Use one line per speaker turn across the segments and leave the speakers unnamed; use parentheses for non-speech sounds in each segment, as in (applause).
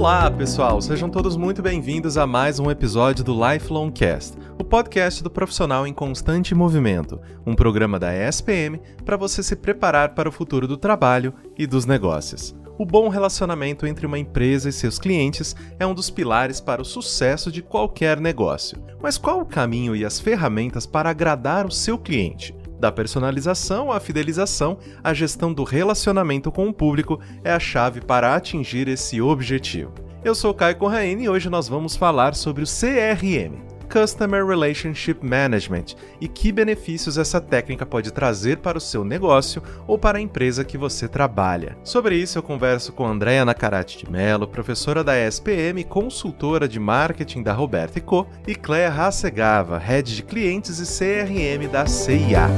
Olá, pessoal! Sejam todos muito bem-vindos a mais um episódio do Lifelong Cast, o podcast do profissional em constante movimento, um programa da ESPM para você se preparar para o futuro do trabalho e dos negócios. O bom relacionamento entre uma empresa e seus clientes é um dos pilares para o sucesso de qualquer negócio. Mas qual o caminho e as ferramentas para agradar o seu cliente? Da personalização à fidelização, a gestão do relacionamento com o público é a chave para atingir esse objetivo. Eu sou Caio Corraine e hoje nós vamos falar sobre o CRM, Customer Relationship Management e que benefícios essa técnica pode trazer para o seu negócio ou para a empresa que você trabalha. Sobre isso eu converso com Andréa Nacarate de Mello, professora da ESPM consultora de marketing da Roberta Co, e Cléa Hassegava, head de clientes e CRM da CIA.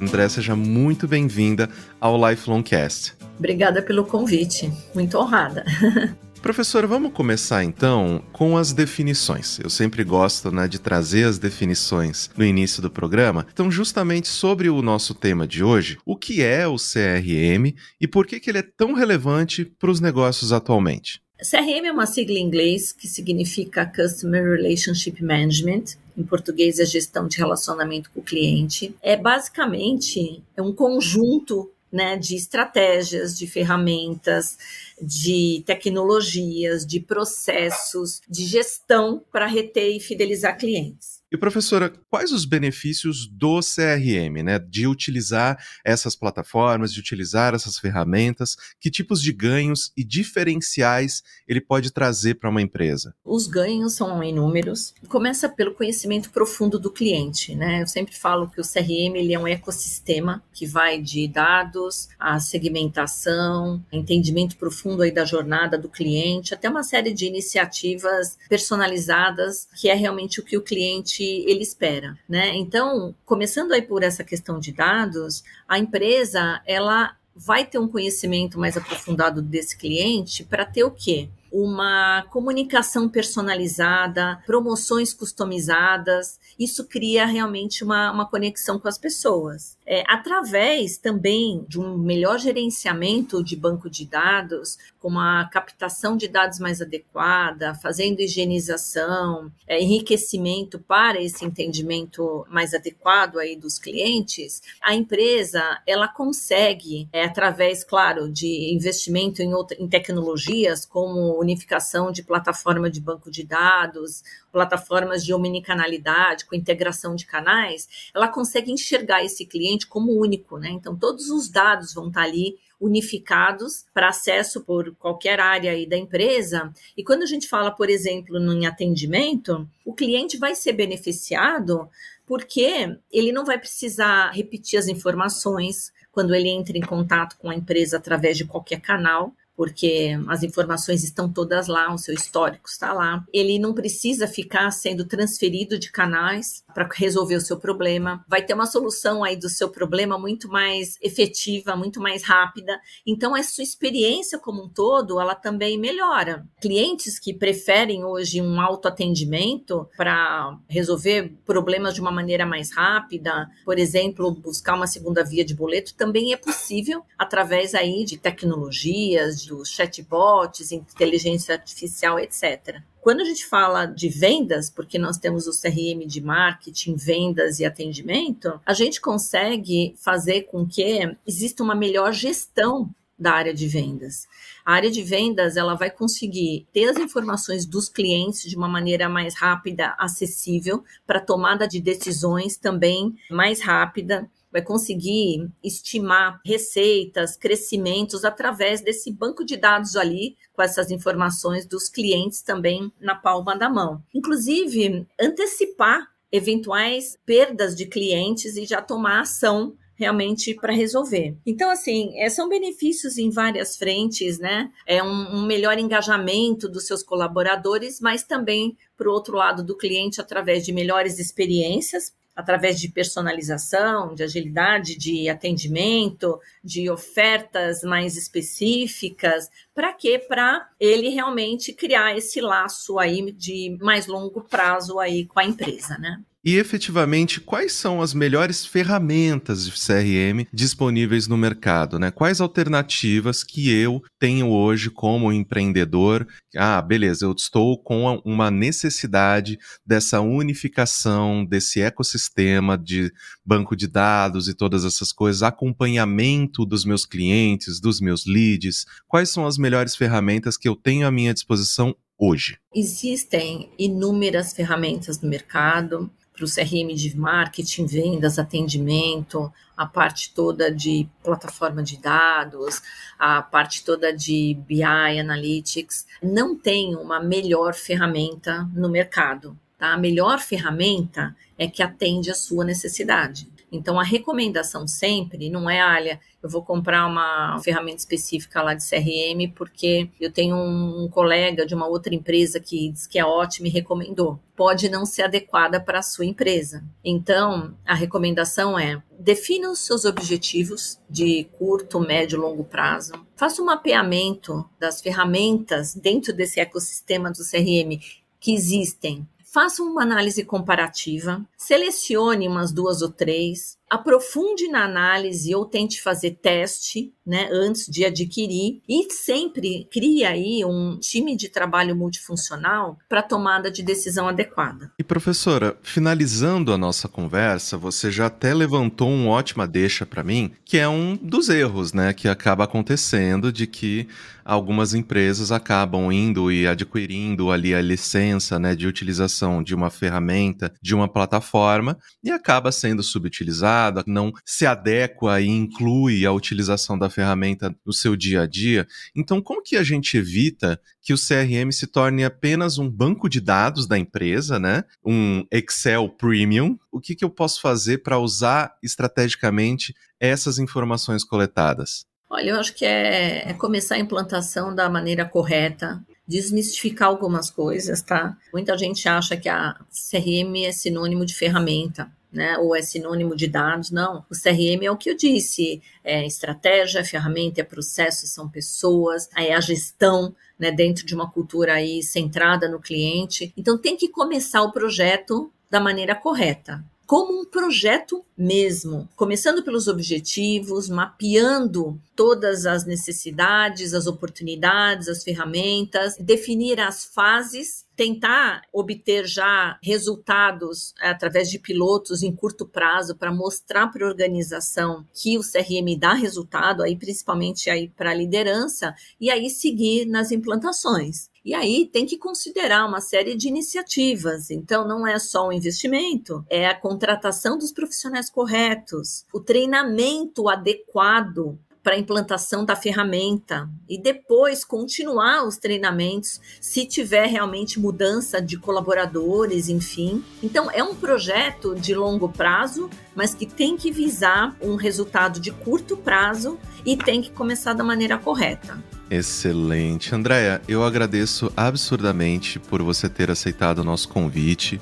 André, seja muito bem-vinda ao Lifelong Cast.
Obrigada pelo convite, muito honrada. (laughs)
Professor, vamos começar então com as definições. Eu sempre gosto né, de trazer as definições no início do programa. Então, justamente sobre o nosso tema de hoje, o que é o CRM e por que, que ele é tão relevante para os negócios atualmente?
CRM é uma sigla em inglês que significa Customer Relationship Management. Em português é gestão de relacionamento com o cliente. É basicamente é um conjunto né, de estratégias, de ferramentas, de tecnologias, de processos, de gestão para reter e fidelizar clientes.
E professora, quais os benefícios do CRM, né? De utilizar essas plataformas, de utilizar essas ferramentas, que tipos de ganhos e diferenciais ele pode trazer para uma empresa?
Os ganhos são inúmeros. Começa pelo conhecimento profundo do cliente, né? Eu sempre falo que o CRM ele é um ecossistema que vai de dados, a segmentação, entendimento profundo aí da jornada do cliente, até uma série de iniciativas personalizadas, que é realmente o que o cliente ele espera, né? Então, começando aí por essa questão de dados, a empresa ela vai ter um conhecimento mais aprofundado desse cliente para ter o quê? uma comunicação personalizada, promoções customizadas. Isso cria realmente uma, uma conexão com as pessoas. É, através também de um melhor gerenciamento de banco de dados, com uma captação de dados mais adequada, fazendo higienização, é, enriquecimento para esse entendimento mais adequado aí dos clientes, a empresa ela consegue, é, através, claro, de investimento em, outra, em tecnologias como unificação de plataforma de banco de dados, plataformas de omnicanalidade, com integração de canais, ela consegue enxergar esse cliente como único, né? Então, todos os dados vão estar ali unificados para acesso por qualquer área aí da empresa. E quando a gente fala, por exemplo, em atendimento, o cliente vai ser beneficiado porque ele não vai precisar repetir as informações quando ele entra em contato com a empresa através de qualquer canal porque as informações estão todas lá, o seu histórico está lá. Ele não precisa ficar sendo transferido de canais para resolver o seu problema. Vai ter uma solução aí do seu problema muito mais efetiva, muito mais rápida. Então, a sua experiência como um todo, ela também melhora. Clientes que preferem hoje um autoatendimento para resolver problemas de uma maneira mais rápida, por exemplo, buscar uma segunda via de boleto, também é possível através aí de tecnologias, dos chatbots, inteligência artificial, etc. Quando a gente fala de vendas, porque nós temos o CRM de marketing, vendas e atendimento, a gente consegue fazer com que exista uma melhor gestão da área de vendas. A área de vendas ela vai conseguir ter as informações dos clientes de uma maneira mais rápida, acessível, para tomada de decisões também mais rápida vai conseguir estimar receitas, crescimentos através desse banco de dados ali, com essas informações dos clientes também na palma da mão. Inclusive, antecipar eventuais perdas de clientes e já tomar ação realmente para resolver. Então, assim, é, são benefícios em várias frentes, né? É um, um melhor engajamento dos seus colaboradores, mas também para o outro lado do cliente através de melhores experiências através de personalização, de agilidade de atendimento, de ofertas mais específicas, para quê? Para ele realmente criar esse laço aí de mais longo prazo aí com a empresa, né?
E efetivamente, quais são as melhores ferramentas de CRM disponíveis no mercado? Né? Quais alternativas que eu tenho hoje como empreendedor? Ah, beleza, eu estou com uma necessidade dessa unificação, desse ecossistema de banco de dados e todas essas coisas, acompanhamento dos meus clientes, dos meus leads. Quais são as melhores ferramentas que eu tenho à minha disposição hoje?
Existem inúmeras ferramentas no mercado para o CRM de marketing, vendas, atendimento, a parte toda de plataforma de dados, a parte toda de BI Analytics. Não tem uma melhor ferramenta no mercado. Tá? A melhor ferramenta é que atende a sua necessidade. Então, a recomendação sempre não é, olha, eu vou comprar uma ferramenta específica lá de CRM porque eu tenho um colega de uma outra empresa que diz que é ótimo e recomendou. Pode não ser adequada para a sua empresa. Então, a recomendação é defina os seus objetivos de curto, médio e longo prazo. Faça um mapeamento das ferramentas dentro desse ecossistema do CRM que existem faça uma análise comparativa, selecione umas duas ou três, aprofunde na análise ou tente fazer teste, né, antes de adquirir e sempre crie aí um time de trabalho multifuncional para tomada de decisão adequada.
E professora, finalizando a nossa conversa, você já até levantou uma ótima deixa para mim, que é um dos erros, né, que acaba acontecendo de que algumas empresas acabam indo e adquirindo ali a licença, né, de utilização de uma ferramenta, de uma plataforma e acaba sendo subutilizada não se adequa e inclui a utilização da ferramenta no seu dia a dia. Então, como que a gente evita que o CRM se torne apenas um banco de dados da empresa, né? Um Excel Premium. O que, que eu posso fazer para usar estrategicamente essas informações coletadas?
Olha, eu acho que é, é começar a implantação da maneira correta, desmistificar algumas coisas, tá? Muita gente acha que a CRM é sinônimo de ferramenta né, ou é sinônimo de dados, não. O CRM é o que eu disse, é estratégia, é ferramenta, é processo, são pessoas, é a gestão, né, dentro de uma cultura aí centrada no cliente. Então tem que começar o projeto da maneira correta. Como um projeto mesmo, começando pelos objetivos, mapeando todas as necessidades, as oportunidades, as ferramentas, definir as fases, tentar obter já resultados através de pilotos em curto prazo para mostrar para a organização que o CRM dá resultado, aí principalmente aí para a liderança, e aí seguir nas implantações. E aí tem que considerar uma série de iniciativas. Então, não é só o investimento, é a contratação dos profissionais corretos, o treinamento adequado para a implantação da ferramenta e depois continuar os treinamentos se tiver realmente mudança de colaboradores, enfim. Então é um projeto de longo prazo, mas que tem que visar um resultado de curto prazo e tem que começar da maneira correta.
Excelente. Andréia, eu agradeço absurdamente por você ter aceitado o nosso convite.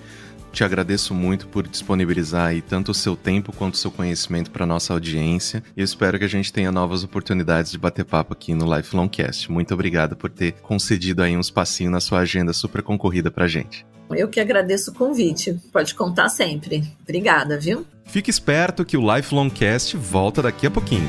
Te agradeço muito por disponibilizar aí tanto o seu tempo quanto o seu conhecimento para nossa audiência. E eu espero que a gente tenha novas oportunidades de bater papo aqui no Lifelong Cast. Muito obrigado por ter concedido aí um espacinho na sua agenda super concorrida pra gente.
Eu que agradeço o convite. Pode contar sempre. Obrigada, viu?
Fique esperto que o Lifelong Cast volta daqui a pouquinho.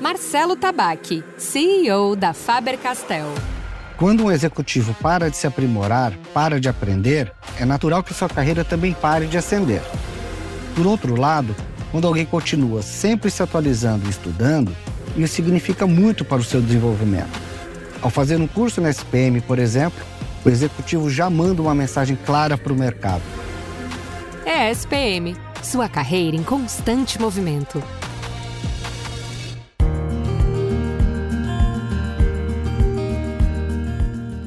Marcelo Tabaque, CEO da Faber-Castell.
Quando um executivo para de se aprimorar, para de aprender, é natural que sua carreira também pare de ascender. Por outro lado, quando alguém continua sempre se atualizando e estudando, isso significa muito para o seu desenvolvimento. Ao fazer um curso na SPM, por exemplo, o executivo já manda uma mensagem clara para o mercado.
É SPM, sua carreira em constante movimento.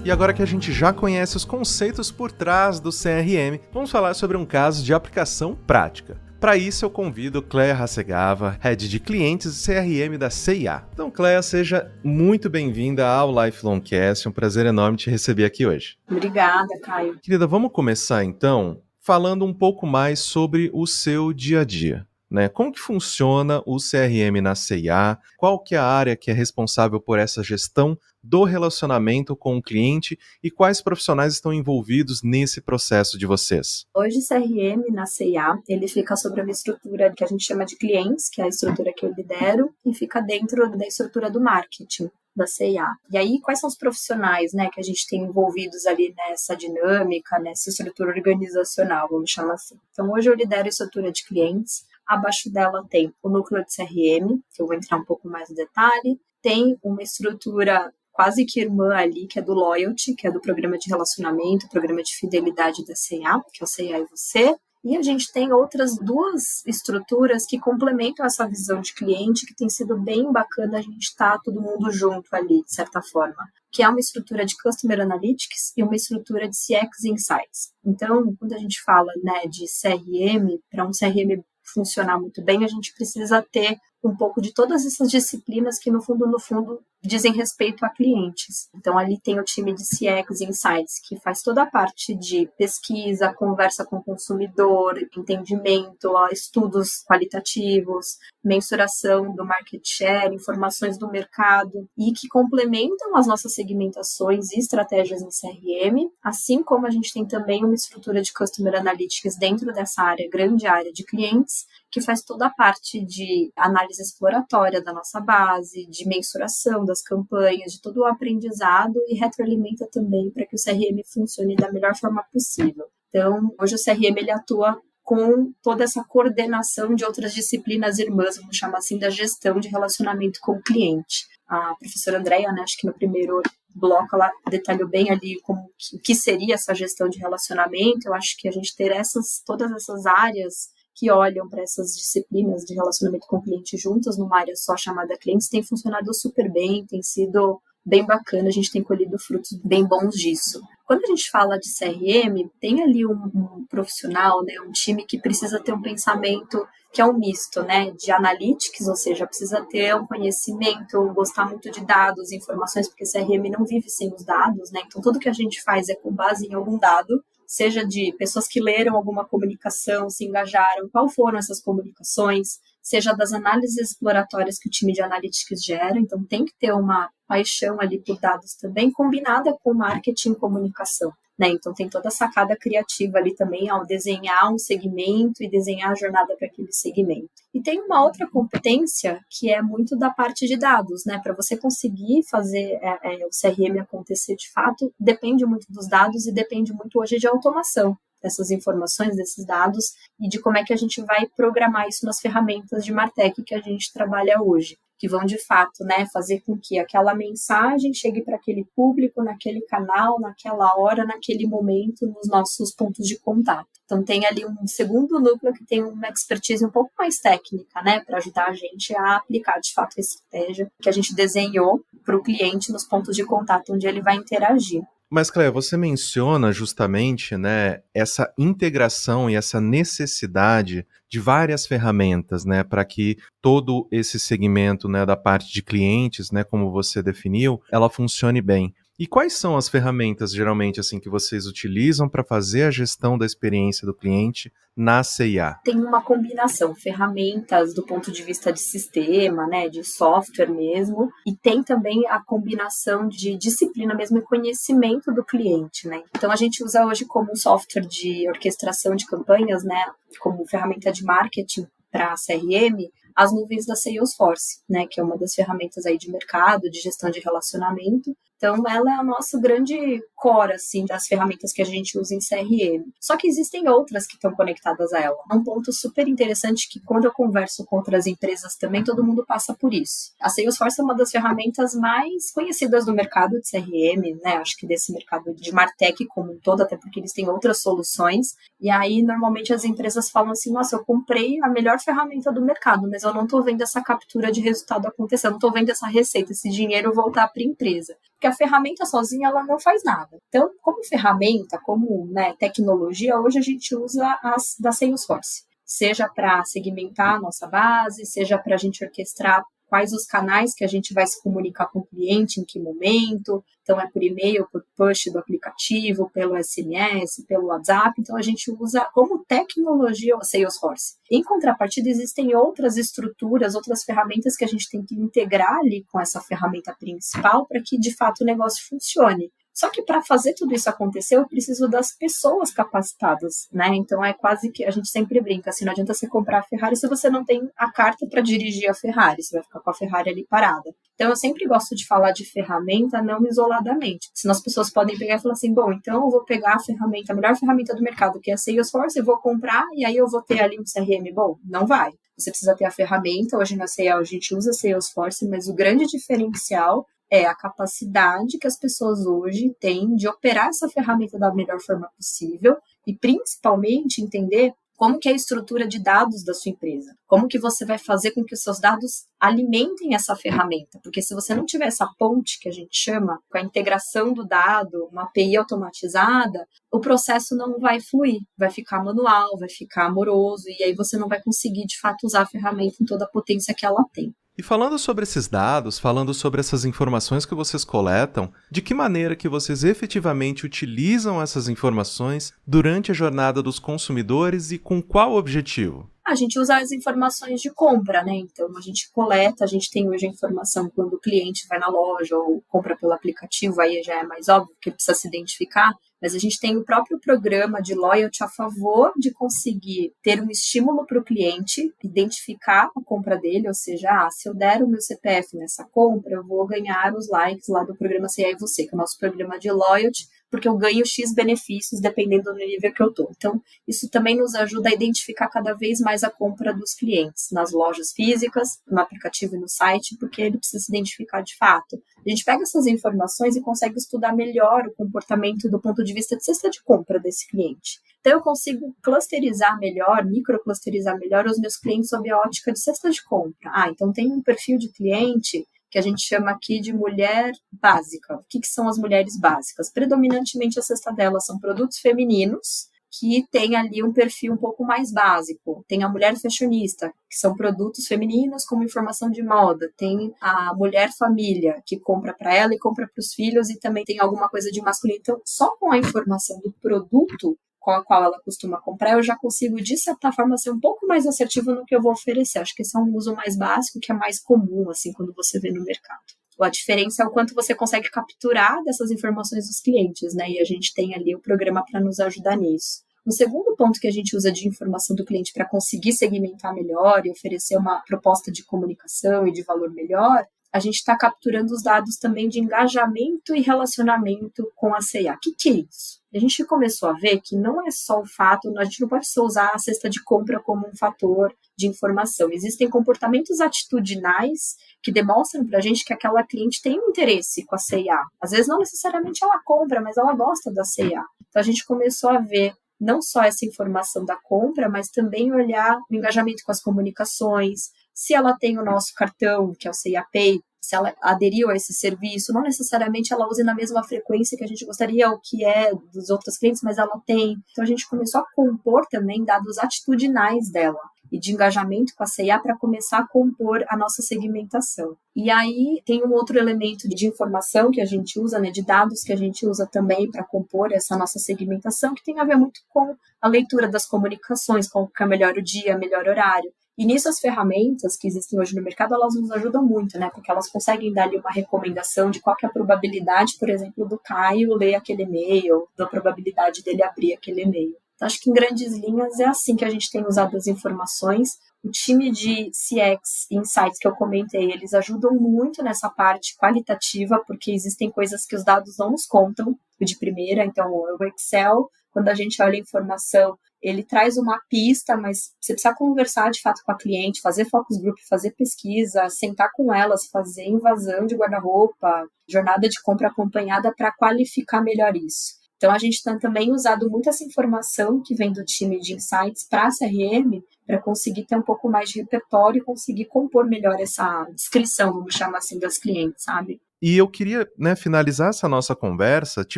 E agora que a gente já conhece os conceitos por trás do CRM, vamos falar sobre um caso de aplicação prática. Para isso, eu convido Cléa Hasegava, Head de Clientes e CRM da CIA. Então, Cléa, seja muito bem-vinda ao Lifelong Cast. É um prazer enorme te receber aqui hoje.
Obrigada, Caio.
Querida, vamos começar então falando um pouco mais sobre o seu dia a dia. né? Como que funciona o CRM na CIA? Qual que é a área que é responsável por essa gestão do relacionamento com o cliente e quais profissionais estão envolvidos nesse processo de vocês?
Hoje CRM na CIA, ele fica sobre uma estrutura que a gente chama de clientes, que é a estrutura que eu lidero, e fica dentro da estrutura do marketing da CIA. E aí, quais são os profissionais né, que a gente tem envolvidos ali nessa dinâmica, nessa estrutura organizacional, vamos chamar assim. Então, hoje eu lidero a estrutura de clientes, Abaixo dela tem o núcleo de CRM, que eu vou entrar um pouco mais no detalhe. Tem uma estrutura quase que irmã ali, que é do Loyalty, que é do programa de relacionamento, programa de fidelidade da CIA, que é o CIA e você. E a gente tem outras duas estruturas que complementam essa visão de cliente, que tem sido bem bacana a gente estar tá todo mundo junto ali, de certa forma, que é uma estrutura de Customer Analytics e uma estrutura de CX Insights. Então, quando a gente fala né, de CRM, para um CRM funcionar muito bem, a gente precisa ter um pouco de todas essas disciplinas que, no fundo, no fundo, dizem respeito a clientes. Então, ali tem o time de CX Insights, que faz toda a parte de pesquisa, conversa com o consumidor, entendimento, estudos qualitativos, mensuração do market share, informações do mercado, e que complementam as nossas segmentações e estratégias em CRM, assim como a gente tem também uma estrutura de Customer Analytics dentro dessa área, grande área de clientes, que faz toda a parte de análise exploratória da nossa base, de mensuração das campanhas, de todo o aprendizado e retroalimenta também para que o CRM funcione da melhor forma possível. Então, hoje o CRM ele atua com toda essa coordenação de outras disciplinas irmãs, vamos chamar assim, da gestão de relacionamento com o cliente. A professora Andréia, né, acho que no primeiro bloco ela detalhou bem ali como que, que seria essa gestão de relacionamento. Eu acho que a gente ter essas todas essas áreas que olham para essas disciplinas de relacionamento com o cliente juntas numa área só chamada clientes tem funcionado super bem, tem sido bem bacana, a gente tem colhido frutos bem bons disso. Quando a gente fala de CRM, tem ali um, um, profissional, né, um time que precisa ter um pensamento que é um misto, né, de analytics, ou seja, precisa ter um conhecimento, gostar muito de dados, informações, porque CRM não vive sem os dados, né, então tudo que a gente faz é com base em algum dado, seja de pessoas que leram alguma comunicação, se engajaram, qual foram essas comunicações, seja das análises exploratórias que o time de analytics gera, então tem que ter uma paixão ali por dados também, combinada com marketing e comunicação. Né? Então tem toda a sacada criativa ali também ao desenhar um segmento e desenhar a jornada para aquele segmento. E tem uma outra competência que é muito da parte de dados, né? Para você conseguir fazer é, é, o CRM acontecer de fato, depende muito dos dados e depende muito hoje de automação dessas informações, desses dados e de como é que a gente vai programar isso nas ferramentas de Martech que a gente trabalha hoje que vão de fato, né, fazer com que aquela mensagem chegue para aquele público, naquele canal, naquela hora, naquele momento, nos nossos pontos de contato. Então tem ali um segundo núcleo que tem uma expertise um pouco mais técnica, né, para ajudar a gente a aplicar de fato a estratégia que a gente desenhou para o cliente nos pontos de contato onde ele vai interagir.
Mas, Cléia, você menciona justamente né, essa integração e essa necessidade de várias ferramentas né, para que todo esse segmento né, da parte de clientes, né, como você definiu, ela funcione bem. E quais são as ferramentas geralmente assim que vocês utilizam para fazer a gestão da experiência do cliente na CIA?
Tem uma combinação, ferramentas do ponto de vista de sistema, né, de software mesmo, e tem também a combinação de disciplina mesmo e conhecimento do cliente, né? Então a gente usa hoje como um software de orquestração de campanhas, né, como ferramenta de marketing para CRM, as nuvens da Salesforce, né, que é uma das ferramentas aí de mercado, de gestão de relacionamento. Então, ela é a nossa grande core, assim, das ferramentas que a gente usa em CRM. Só que existem outras que estão conectadas a ela. Um ponto super interessante que quando eu converso com outras empresas também, todo mundo passa por isso. A Salesforce é uma das ferramentas mais conhecidas do mercado de CRM, né? Acho que desse mercado de Martech como um todo, até porque eles têm outras soluções. E aí, normalmente, as empresas falam assim, nossa, eu comprei a melhor ferramenta do mercado, mas eu não estou vendo essa captura de resultado acontecer, eu não estou vendo essa receita, esse dinheiro voltar para a empresa porque a ferramenta sozinha ela não faz nada. Então, como ferramenta, como né, tecnologia, hoje a gente usa as da Salesforce, seja para segmentar a nossa base, seja para a gente orquestrar quais os canais que a gente vai se comunicar com o cliente, em que momento. Então, é por e-mail, por push do aplicativo, pelo SMS, pelo WhatsApp. Então, a gente usa como tecnologia o Salesforce. Em contrapartida, existem outras estruturas, outras ferramentas que a gente tem que integrar ali com essa ferramenta principal para que, de fato, o negócio funcione. Só que para fazer tudo isso acontecer, eu preciso das pessoas capacitadas, né? Então é quase que a gente sempre brinca, assim, não adianta você comprar a Ferrari se você não tem a carta para dirigir a Ferrari, você vai ficar com a Ferrari ali parada. Então eu sempre gosto de falar de ferramenta não isoladamente. Senão as pessoas podem pegar e falar assim, bom, então eu vou pegar a ferramenta, a melhor ferramenta do mercado, que é a Salesforce, eu vou comprar e aí eu vou ter ali um CRM bom. Não vai. Você precisa ter a ferramenta. Hoje na CEL a gente usa Salesforce, mas o grande diferencial é a capacidade que as pessoas hoje têm de operar essa ferramenta da melhor forma possível e principalmente entender como que é a estrutura de dados da sua empresa, como que você vai fazer com que os seus dados alimentem essa ferramenta, porque se você não tiver essa ponte que a gente chama, com a integração do dado, uma API automatizada, o processo não vai fluir, vai ficar manual, vai ficar amoroso e aí você não vai conseguir de fato usar a ferramenta em toda a potência que ela tem.
E falando sobre esses dados, falando sobre essas informações que vocês coletam, de que maneira que vocês efetivamente utilizam essas informações durante a jornada dos consumidores e com qual objetivo?
A gente usa as informações de compra, né? Então a gente coleta, a gente tem hoje a informação quando o cliente vai na loja ou compra pelo aplicativo, aí já é mais óbvio que precisa se identificar, mas a gente tem o próprio programa de loyalty a favor de conseguir ter um estímulo para o cliente, identificar a compra dele, ou seja, ah, se eu der o meu CPF nessa compra, eu vou ganhar os likes lá do programa CA e Você, que é o nosso programa de loyalty, porque eu ganho X benefícios dependendo do nível que eu estou. Então, isso também nos ajuda a identificar cada vez mais a compra dos clientes nas lojas físicas, no aplicativo e no site, porque ele precisa se identificar de fato. A gente pega essas informações e consegue estudar melhor o comportamento do ponto de vista de cesta de compra desse cliente. Então, eu consigo clusterizar melhor, microclusterizar melhor os meus clientes sob a ótica de cesta de compra. Ah, então tem um perfil de cliente que a gente chama aqui de mulher básica. O que, que são as mulheres básicas? Predominantemente a cesta delas são produtos femininos, que tem ali um perfil um pouco mais básico. Tem a mulher fashionista, que são produtos femininos como informação de moda. Tem a mulher família, que compra para ela e compra para os filhos, e também tem alguma coisa de masculino. Então, só com a informação do produto, com a qual ela costuma comprar, eu já consigo, de certa forma, ser um pouco mais assertivo no que eu vou oferecer. Acho que esse é um uso mais básico, que é mais comum, assim, quando você vê no mercado. A diferença é o quanto você consegue capturar dessas informações dos clientes, né? E a gente tem ali o programa para nos ajudar nisso. Um segundo ponto que a gente usa de informação do cliente para conseguir segmentar melhor e oferecer uma proposta de comunicação e de valor melhor a gente está capturando os dados também de engajamento e relacionamento com a CIA. O que, que é isso? A gente começou a ver que não é só o fato, a gente não pode só usar a cesta de compra como um fator de informação. Existem comportamentos atitudinais que demonstram para a gente que aquela cliente tem um interesse com a CIA. Às vezes não necessariamente ela compra, mas ela gosta da CIA. Então a gente começou a ver não só essa informação da compra, mas também olhar o engajamento com as comunicações, se ela tem o nosso cartão, que é o CIA Pay, se ela aderiu a esse serviço, não necessariamente ela use na mesma frequência que a gente gostaria, o que é dos outros clientes, mas ela tem. Então a gente começou a compor também dados atitudinais dela e de engajamento com a CIA para começar a compor a nossa segmentação. E aí tem um outro elemento de informação que a gente usa, né, de dados que a gente usa também para compor essa nossa segmentação, que tem a ver muito com a leitura das comunicações, que é melhor o dia, melhor horário. E nisso as ferramentas que existem hoje no mercado, elas nos ajudam muito, né? Porque elas conseguem dar ali uma recomendação de qual é a probabilidade, por exemplo, do Caio ler aquele e-mail, da probabilidade dele abrir aquele e-mail. Então, acho que em grandes linhas é assim que a gente tem usado as informações. O time de CX Insights que eu comentei, eles ajudam muito nessa parte qualitativa, porque existem coisas que os dados não nos contam de primeira. Então, o Excel, quando a gente olha a informação, ele traz uma pista, mas você precisa conversar de fato com a cliente, fazer focus group, fazer pesquisa, sentar com elas, fazer invasão de guarda-roupa, jornada de compra acompanhada para qualificar melhor isso. Então a gente tem também usado muito essa informação que vem do time de insights para a CRM para conseguir ter um pouco mais de repertório e conseguir compor melhor essa descrição, vamos chamar assim, das clientes, sabe?
E eu queria né, finalizar essa nossa conversa te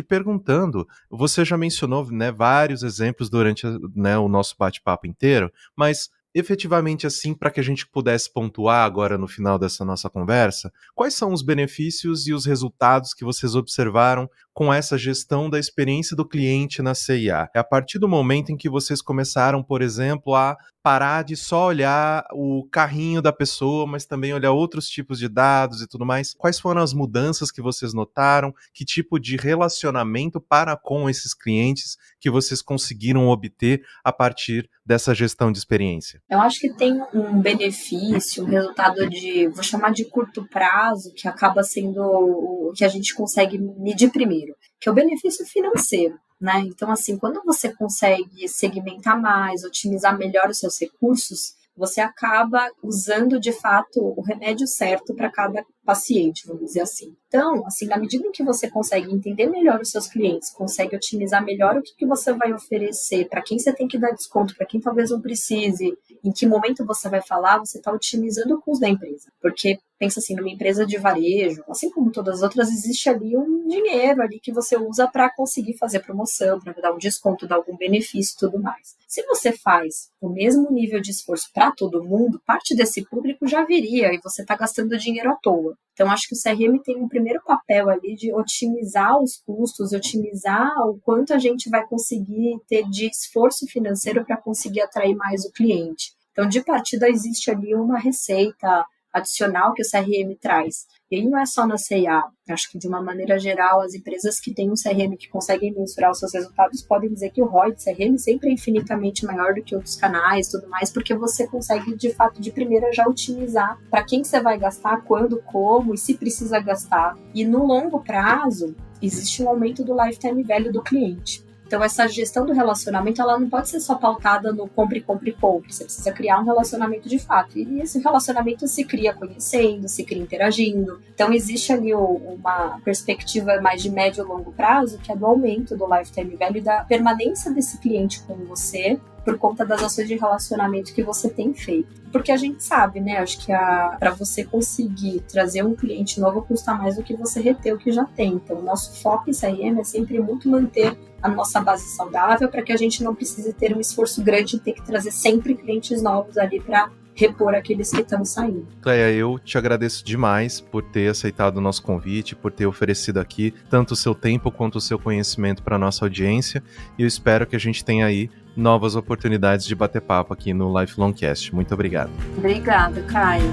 perguntando: você já mencionou né, vários exemplos durante né, o nosso bate-papo inteiro, mas efetivamente assim para que a gente pudesse pontuar agora no final dessa nossa conversa? Quais são os benefícios e os resultados que vocês observaram com essa gestão da experiência do cliente na CIA? É a partir do momento em que vocês começaram, por exemplo, a parar de só olhar o carrinho da pessoa, mas também olhar outros tipos de dados e tudo mais. Quais foram as mudanças que vocês notaram? Que tipo de relacionamento para com esses clientes que vocês conseguiram obter a partir dessa gestão de experiência?
Eu acho que tem um benefício, um resultado de, vou chamar de curto prazo, que acaba sendo o que a gente consegue medir primeiro, que é o benefício financeiro. Né? Então, assim, quando você consegue segmentar mais, otimizar melhor os seus recursos, você acaba usando de fato o remédio certo para cada paciente, vamos dizer assim. Então, assim, na medida em que você consegue entender melhor os seus clientes, consegue otimizar melhor o que, que você vai oferecer, para quem você tem que dar desconto, para quem talvez não precise, em que momento você vai falar, você está otimizando o custo da empresa. Porque pensa assim, numa empresa de varejo, assim como todas as outras, existe ali um dinheiro ali que você usa para conseguir fazer promoção, para dar um desconto, dar algum benefício e tudo mais. Se você faz o mesmo nível de esforço para todo mundo, parte desse público já viria e você está gastando dinheiro à toa. Então, acho que o CRM tem um primeiro papel ali de otimizar os custos, otimizar o quanto a gente vai conseguir ter de esforço financeiro para conseguir atrair mais o cliente. Então, de partida, existe ali uma receita adicional que o CRM traz. E aí não é só na CIA. Acho que, de uma maneira geral, as empresas que têm um CRM que conseguem mensurar os seus resultados podem dizer que o ROI de CRM sempre é infinitamente maior do que outros canais tudo mais, porque você consegue, de fato, de primeira já otimizar para quem você vai gastar, quando, como e se precisa gastar. E no longo prazo, existe um aumento do lifetime value do cliente. Então, essa gestão do relacionamento, ela não pode ser só pautada no compre, compre, compre. Você precisa criar um relacionamento de fato. E esse relacionamento se cria conhecendo, se cria interagindo. Então, existe ali uma perspectiva mais de médio e longo prazo, que é do aumento do lifetime value e da permanência desse cliente com você por conta das ações de relacionamento que você tem feito. Porque a gente sabe, né? Acho que para você conseguir trazer um cliente novo custa mais do que você reter o que já tem. Então, o nosso foco em CRM é sempre muito manter a nossa base saudável para que a gente não precise ter um esforço grande de ter que trazer sempre clientes novos ali para repor aqueles que estão saindo.
Cleia, eu te agradeço demais por ter aceitado o nosso convite, por ter oferecido aqui tanto o seu tempo quanto o seu conhecimento para nossa audiência. E eu espero que a gente tenha aí novas oportunidades de bater papo aqui no Lifelong Cast. Muito obrigado.
Obrigada, Caio.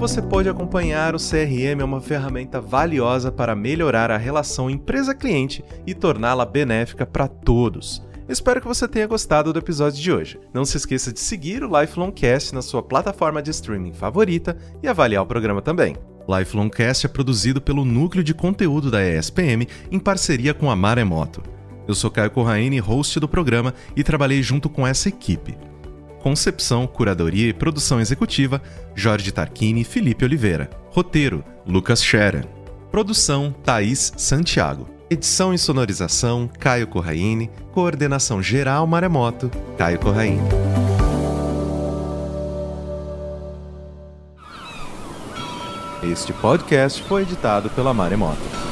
Você pode acompanhar, o CRM é uma ferramenta valiosa para melhorar a relação empresa-cliente e torná-la benéfica para todos. Espero que você tenha gostado do episódio de hoje. Não se esqueça de seguir o Lifelong Cast na sua plataforma de streaming favorita e avaliar o programa também. Lifelong Cast é produzido pelo Núcleo de Conteúdo da ESPM em parceria com a Maremoto. Eu sou Caio Corraine, host do programa, e trabalhei junto com essa equipe. Concepção, curadoria e produção executiva: Jorge Tarquini e Felipe Oliveira. Roteiro: Lucas Scherer. Produção: Thaís Santiago. Edição e sonorização: Caio Corraine. Coordenação geral Maremoto: Caio Corraine. Este podcast foi editado pela Maremoto.